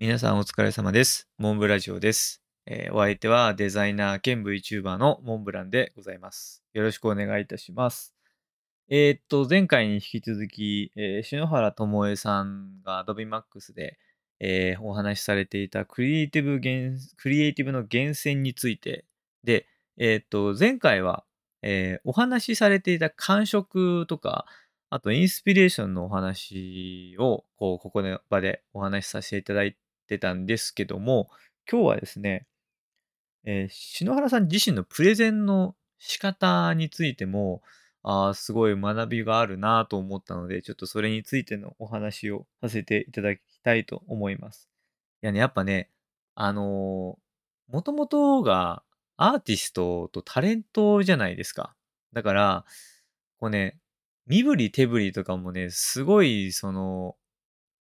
皆さんお疲れ様です。モンブラジオです。えーお相手はデザイナー兼 VTuber のモンブランでございます。よろしくお願いいたします。えーっと、前回に引き続き、えー篠原智恵さんが Adobe Max で、えーお話しされていたクリエイティブ、クリエイティブの源泉についてで、えっと、前回は、えお話しされていた感触とか、あとインスピレーションのお話を、こう、ここの場でお話しさせていただいてたんですけども、今日はですね、えー篠原さん自身のプレゼンの仕方についても、あすごい学びがあるなと思ったので、ちょっとそれについてのお話をさせていただきたいと思います。いやね、やっぱね、あのー、もともとがアーティストとタレントじゃないですか。だから、こうね、身振り手振りとかもね、すごい、その、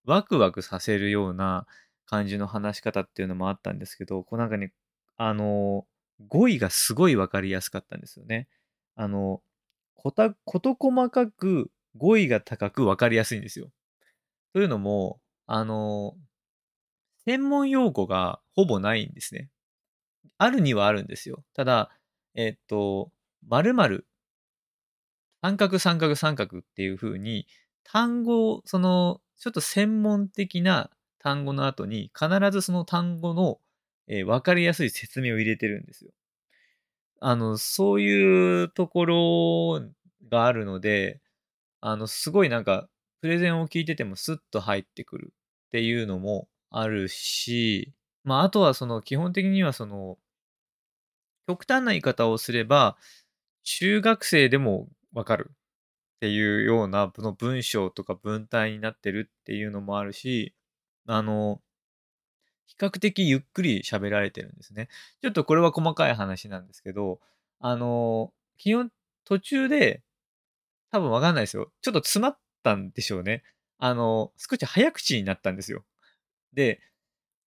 ワクワクさせるような感じの話し方っていうのもあったんですけど、こうなんかね、あの、語彙がすごいわかりやすかったんですよね。あの、こ、と細かく語彙が高くわかりやすいんですよ。というのも、あの、専門用語がほぼないんですね。あるにはあるんですよ。ただ、えっと、〇〇、三角三角三角っていう風に、単語、その、ちょっと専門的な単語の後に、必ずその単語の、えーわかりやすい説明を入れてるんですよ。あの、そういうところがあるので、あの、すごいなんか、プレゼンを聞いててもスッと入ってくるっていうのもあるし、まあ、あとはその、基本的にはその、極端な言い方をすれば、中学生でもわかるっていうような、その文章とか文体になってるっていうのもあるし、あの、比較的ゆっくり喋られてるんですね。ちょっとこれは細かい話なんですけど、あの、基本、途中で、多分わかんないですよ。ちょっと詰まったんでしょうね。あの、少し早口になったんですよ。で、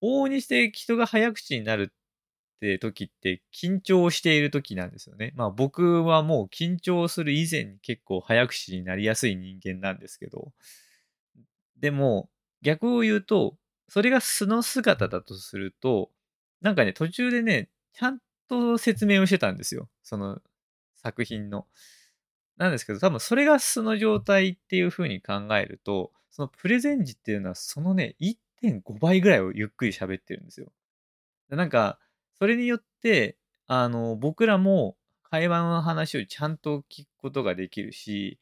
往々にして人が早口になるって時って緊張している時なんですよね。まあ僕はもう緊張する以前に結構早口になりやすい人間なんですけど、でも逆を言うと、それが素の姿だとすると、なんかね、途中でね、ちゃんと説明をしてたんですよ。その作品の。なんですけど、多分それが素の状態っていう風に考えると、そのプレゼン時っていうのはそのね、1.5倍ぐらいをゆっくり喋ってるんですよ。なんか、それによって、あの、僕らも会話の話をちゃんと聞くことができるし、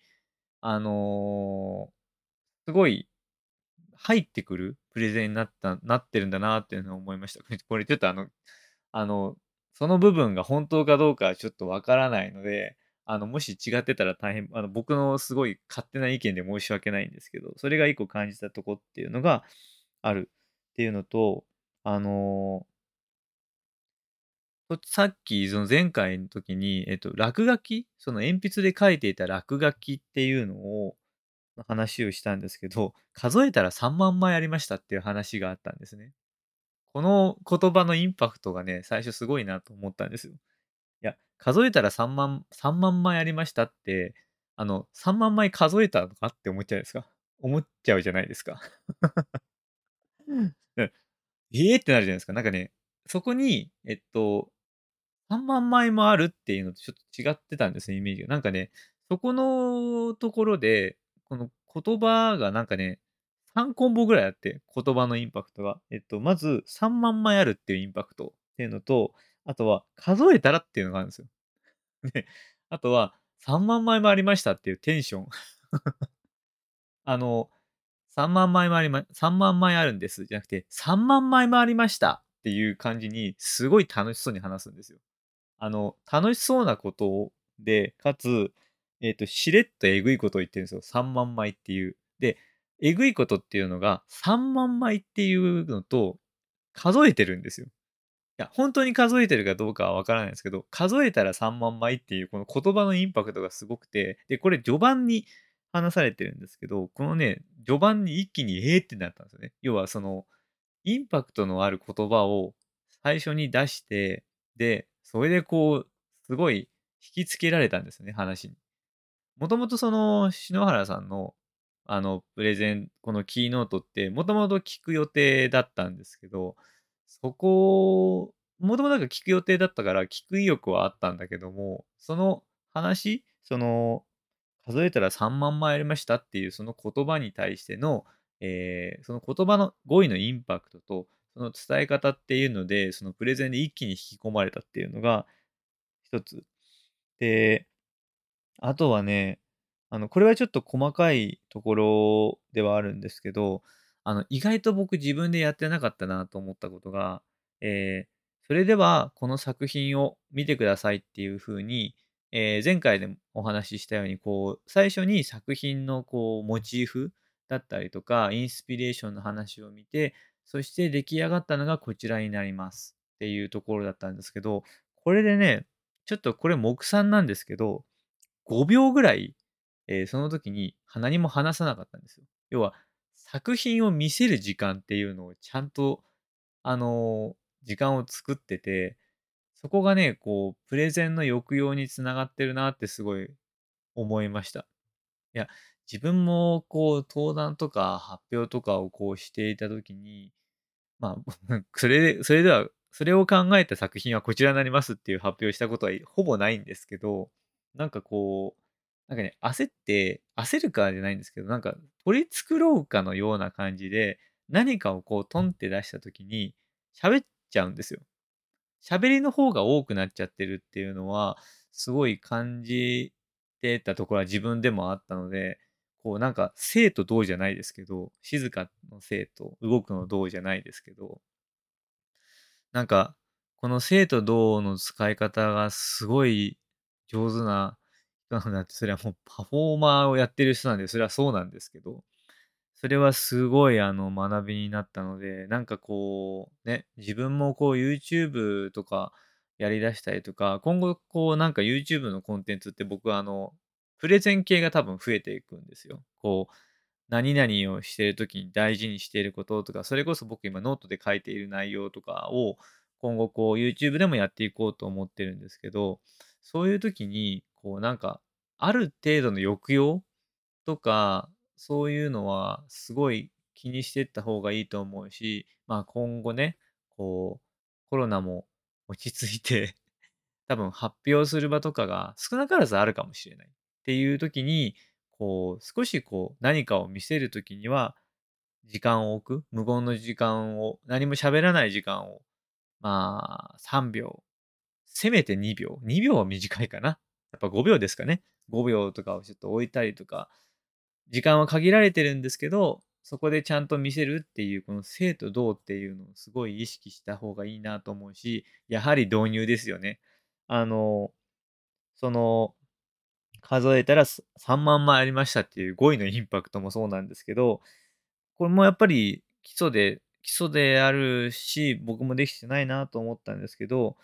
あのすごい入ってくるプレゼンになった、なってるんだなっていうのを思いました。これちょっとあの、あの、その部分が本当かどうかはちょっとわからないので、あの、もし違ってたら大変、あの、僕のすごい勝手な意見で申し訳ないんですけど、それが一個感じたとこっていうのがあるっていうのと、あのとさっき、その前回の時に、えっと、落書き？その鉛筆で書いていた落書きっていうのを、話をしたんですけど、数えたら3万枚ありましたっていう話があったんですね。この言葉のインパクトがね、最初すごいなと思ったんですよ。いや、数えたら3万、3万枚ありましたって、あの、3万枚数えたのかって思っちゃうですか思っちゃうじゃないですか。う んええってなるじゃないですか。なんかね、そこに、えっと、3万枚もあるっていうのとちょっと違ってたんですね、イメージが。なんかね、そこのところで、この言葉がなんかね、3コンボぐらいあって、言葉のインパクトが。えっと、まず3万枚あるっていうインパクトっていうのと、あとは数えたらっていうのがあるんですよ。で、あとは3万枚もありましたっていうテンション。あの、3万枚もありま、3万枚あるんですじゃなくて、3万枚もありましたっていう感じに、すごい楽しそうに話すんですよ。あの、楽しそうなことで、かつ、えっ、と、しれっとえぐいことを言ってるんですよ。3万枚っていう。で、えぐいことっていうのが3万枚っていうのと数えてるんですよ。いや、本当に数えてるかどうかはわからないですけど、数えたら3万枚っていうこの言葉のインパクトがすごくて、で、これ序盤に話されてるんですけど、このね、序盤に一気にえーってなったんですよね。要はその、インパクトのある言葉を最初に出して、で、それでこう、すごい引きつけられたんですね、話に。もともとその、篠原さんの、あの、プレゼン、このキーノートって、もともと聞く予定だったんですけど、そこ、もともとなんか聞く予定だったから、聞く意欲はあったんだけども、その話、その、数えたら3万枚ありましたっていうその言葉に対しての、えー、その言葉の語彙のインパクトと、その伝え方っていうので、そのプレゼンで一気に引き込まれたっていうのが一つ。で、あとはね、あの、これはちょっと細かいところではあるんですけど、あの、意外と僕自分でやってなかったなと思ったことが、えー、それではこの作品を見てくださいっていうふうに、えー、前回でもお話ししたように、こう、最初に作品のこう、モチーフだったりとか、インスピレーションの話を見て、そして出来上がったのがこちらになりますっていうところだったんですけど、これでね、ちょっとこれ目算なんですけど、5秒ぐらい、えー、その時に何も話さなかったんですよ。要は、作品を見せる時間っていうのをちゃんと、あのー、時間を作ってて、そこがね、こう、プレゼンの抑揚につながってるなってすごい思いました。いや、自分もこう、登壇とか発表とかをこうしていた時に、まあ、それで、それでは、それを考えた作品はこちらになりますっていう発表したことはほぼないんですけど、なんかこう、なんかね、焦って、焦るかじゃないんですけど、なんか取り繕うかのような感じで、何かをこうトンって出した時に喋っちゃうんですよ。喋りの方が多くなっちゃってるっていうのは、すごい感じてたところは自分でもあったので、こうなんか生と動じゃないですけど、静かの生と動くの動じゃないですけど、なんか、この静と動の使い方がすごい上手な人なんだって、それはもうパフォーマーをやってる人なんで、それはそうなんですけど、それはすごいあの学びになったので、なんかこう、ね、自分もこう YouTube とかやりだしたりとか、今後こうなんか YouTube のコンテンツって僕はあの、プレゼン系が多分増えていくんですよ。こう、何々をしてる時に大事にしていることとか、それこそ僕今ノートで書いている内容とかを今後こう YouTube でもやっていこうと思ってるんですけど、そういう時に、こうなんか、ある程度の抑揚とか、そういうのはすごい気にしていった方がいいと思うし、まあ今後ね、こう、コロナも落ち着いて 多分発表する場とかが少なからずあるかもしれないっていう時に、こう、少しこう、何かを見せる時には、時間を置く、無言の時間を、何も喋らない時間を、まあ、3秒、せめて2秒、2秒は短いかな。やっぱ5秒ですかね。5秒とかをちょっと置いたりとか、時間は限られてるんですけど、そこでちゃんと見せるっていう、この生と動っていうのをすごい意識した方がいいなと思うし、やはり導入ですよね。あの、その、数えたら3万枚ありましたっていう5位のインパクトもそうなんですけど、これもやっぱり基礎で、基礎であるし、僕もできてないなと思ったんですけど、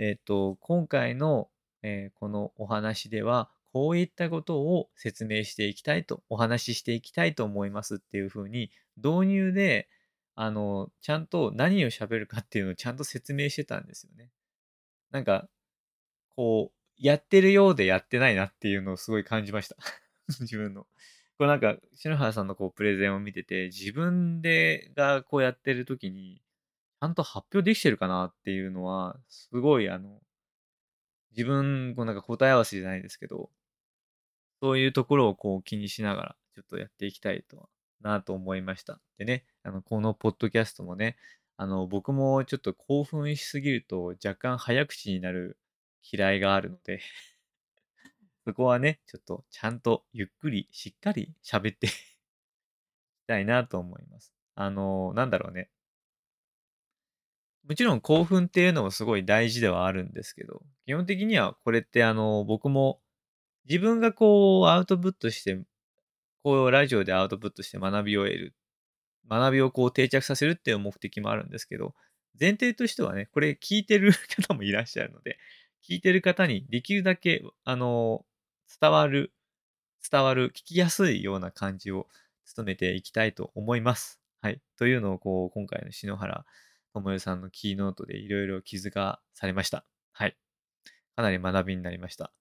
えっ、と、今回の、えー、このお話では、こういったことを説明していきたいと、お話ししていきたいと思いますっていうふうに、導入で、あの、ちゃんと何を喋るかっていうのをちゃんと説明してたんですよね。なんか、こう、やってるようでやってないなっていうのをすごい感じました。自分の。これなんか、篠原さんのこうプレゼンを見てて、自分でがこうやってる時に、ちゃんと発表できてるかなっていうのは、すごいあの、自分、こうなんか答え合わせじゃないですけど、そういうところをこう気にしながら、ちょっとやっていきたいとなと思いました。でね、あの、このポッドキャストもね、あの、僕もちょっと興奮しすぎると若干早口になる嫌いがあるので そこはね、ちょっとちゃんとゆっくりしっかり喋って いきたいなと思います。あの、なんだろうね。もちろん興奮っていうのもすごい大事ではあるんですけど、基本的にはこれってあの、僕も自分がこうアウトプットして、こうラジオでアウトプットして学びを得る。学びをこう定着させるっていう目的もあるんですけど、前提としてはね、これ聞いてる方もいらっしゃるので、聞いてる方にできるだけ、あの、伝わる、伝わる、聞きやすいような感じを努めていきたいと思います。はい。というのを、こう、今回の篠原ともよさんのキーノートでいろいろ気づかされました。はい。かなり学びになりました。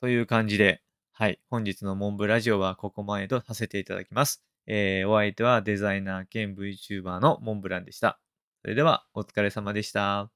という感じで、はい。本日のモンブラジオはここまでとさせていただきます。えーお相手はデザイナー兼 VTuber のモンブランでした。それではお疲れ様でした。